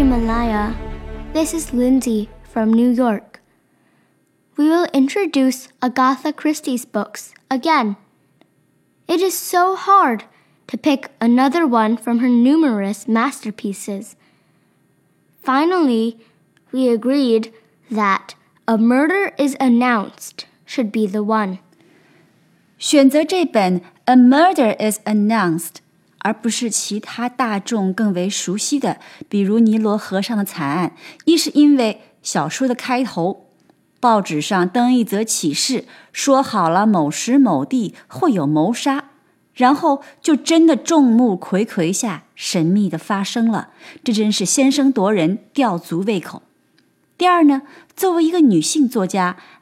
Ximalaya. This is Lindsay from New York. We will introduce Agatha Christie's books again. It is so hard to pick another one from her numerous masterpieces. Finally, we agreed that A Murder is Announced should be the one. 选择这本《A Murder Is Announced》而不是其他大众更为熟悉的，比如尼罗河上的惨案。一是因为小说的开头，报纸上登一则启事，说好了某时某地会有谋杀。然后就真的众目睽睽下神秘的发生了，这真是先声夺人，吊足胃口。第二呢，作为一个女性作家，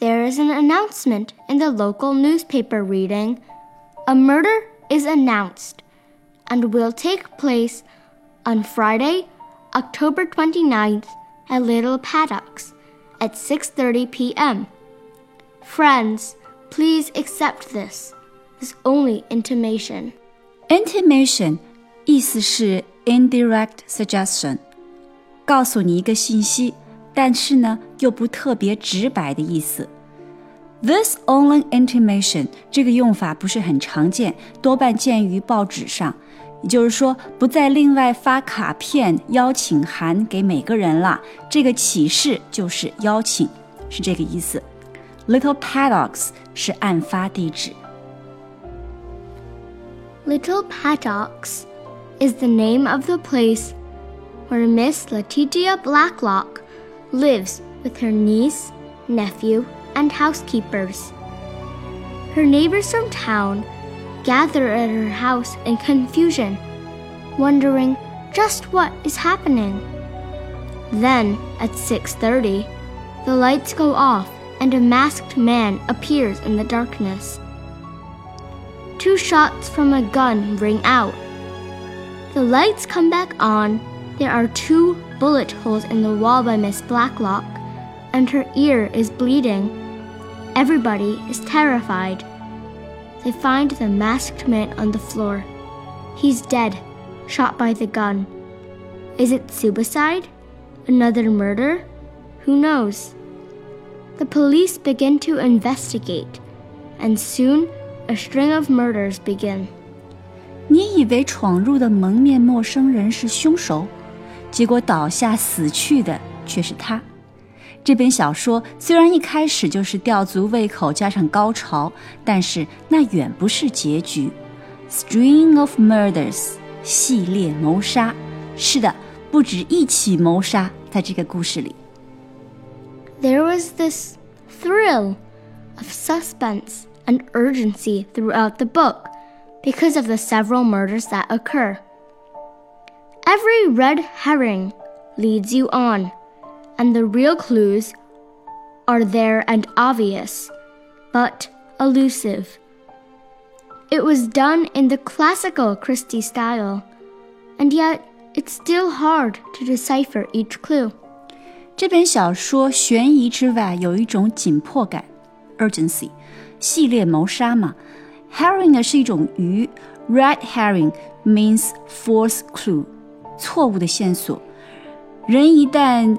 there is an announcement in the local newspaper reading A murder is announced and will take place on Friday, October 29th at Little Paddocks at 6:30 p.m. Friends, please accept this is only intimation. Intimation 意思是 indirect suggestion，告诉你一个信息， 但是呢又不特别直白的意思。This only intimation 这个用法不是很常见，多半见于报纸上。也就是说，不再另外发卡片、邀请函给每个人了。这个启示就是邀请，是这个意思。Little Paddocks 是案发地址。Little Paddocks is the name of the place where Miss Letitia Blacklock lives with her niece, nephew, and housekeepers. Her neighbors from town gather at her house in confusion, wondering just what is happening. Then, at 6:30, the lights go off and a masked man appears in the darkness. Two shots from a gun ring out. The lights come back on. There are two bullet holes in the wall by Miss Blacklock, and her ear is bleeding. Everybody is terrified. They find the masked man on the floor. He's dead, shot by the gun. Is it suicide? Another murder? Who knows? The police begin to investigate, and soon a string of murders begin. 你以为闯入的蒙面陌生人是凶手， 结果倒下死去的却是他。这本小说虽然一开始就是吊足胃口加上高潮，但是那远不是结局。String of murders，系列谋杀。是的，不止一起谋杀在这个故事里。There was this thrill of suspense and urgency throughout the book because of the several murders that occur. Every red herring leads you on, and the real clues are there and obvious, but elusive. It was done in the classical Christie style, and yet it's still hard to decipher each clue. 这本小说悬疑之外有一种紧迫感 （urgency），系列谋杀嘛。Herring 呢是一种鱼，red herring means false clue， 错误的线索。人一旦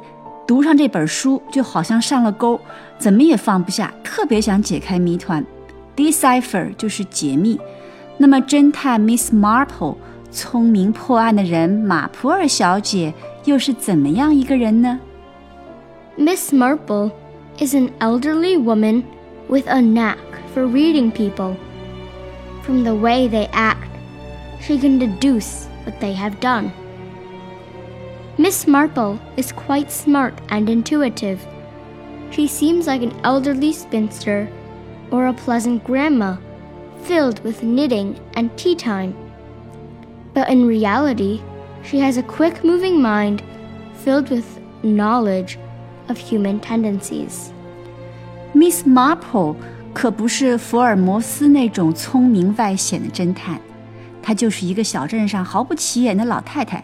读上这本书，就好像上了钩，怎么也放不下，特别想解开谜团。Decipher 就是解密。那么侦探 Miss Marple，聪明破案的人马普尔小姐又是怎么样一个人呢？Miss Marple is an elderly woman with a knack for reading people. From the way they act, she can deduce what they have done. Miss Marple is quite smart and intuitive. She seems like an elderly spinster or a pleasant grandma filled with knitting and tea time. But in reality, she has a quick moving mind filled with knowledge of human tendencies. Miss Marple 可不是福尔摩斯那种聪明外显的侦探，她就是一个小镇上毫不起眼的老太太。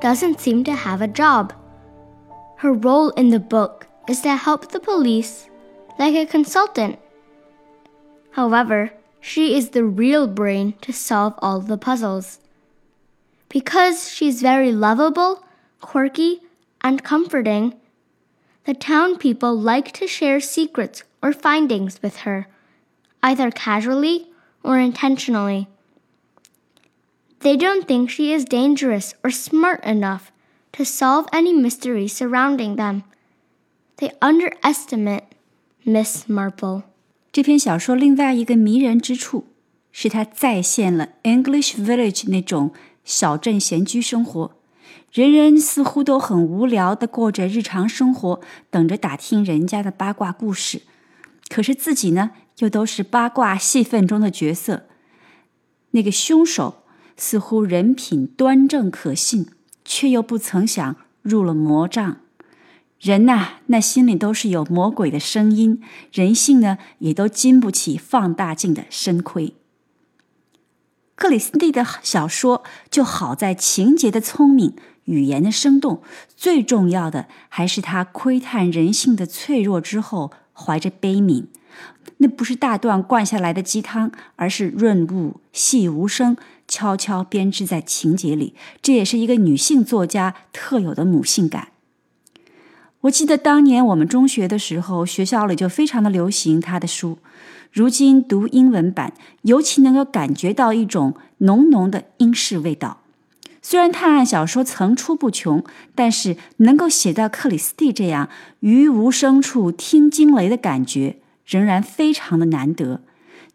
doesn't seem to have a job. Her role in the book is to help the police, like a consultant. However, she is the real brain to solve all the puzzles. Because she's very lovable, quirky, and comforting, the town people like to share secrets or findings with her, either casually or intentionally. They don't think she is dangerous or smart enough to solve any mystery surrounding them. They underestimate Miss Marple. 这篇小说另外一个迷人之处，是它再现了 English Village 那种小镇闲居生活。人人似乎都很无聊的过着日常生活，等着打听人家的八卦故事。可是自己呢，又都是八卦戏份中的角色。那个凶手 似乎人品端正可信，却又不曾想入了魔障。人呐，那心里都是有魔鬼的声音，人性呢，也都经不起放大镜的深窥。克里斯蒂的小说就好在情节的聪明，语言的生动，最重要的还是他窥探人性的脆弱之后，怀着悲悯。那不是大段灌下来的鸡汤，而是润物细无声，悄悄编织在情节里。这也是一个女性作家特有的母性感。我记得当年我们中学的时候，学校里就非常的流行她的书。如今读英文版，尤其能够感觉到一种浓浓的英式味道。虽然探案小说层出不穷，但是能够写到克里斯蒂这样于无声处听惊雷的感觉，仍然非常的难得。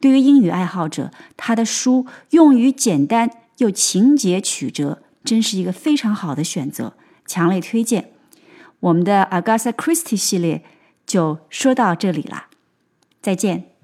对于英语爱好者，他的书用于简单又情节曲折，真是一个非常好的选择，强烈推荐。我们的 Agatha Christie 系列就说到这里啦，再见。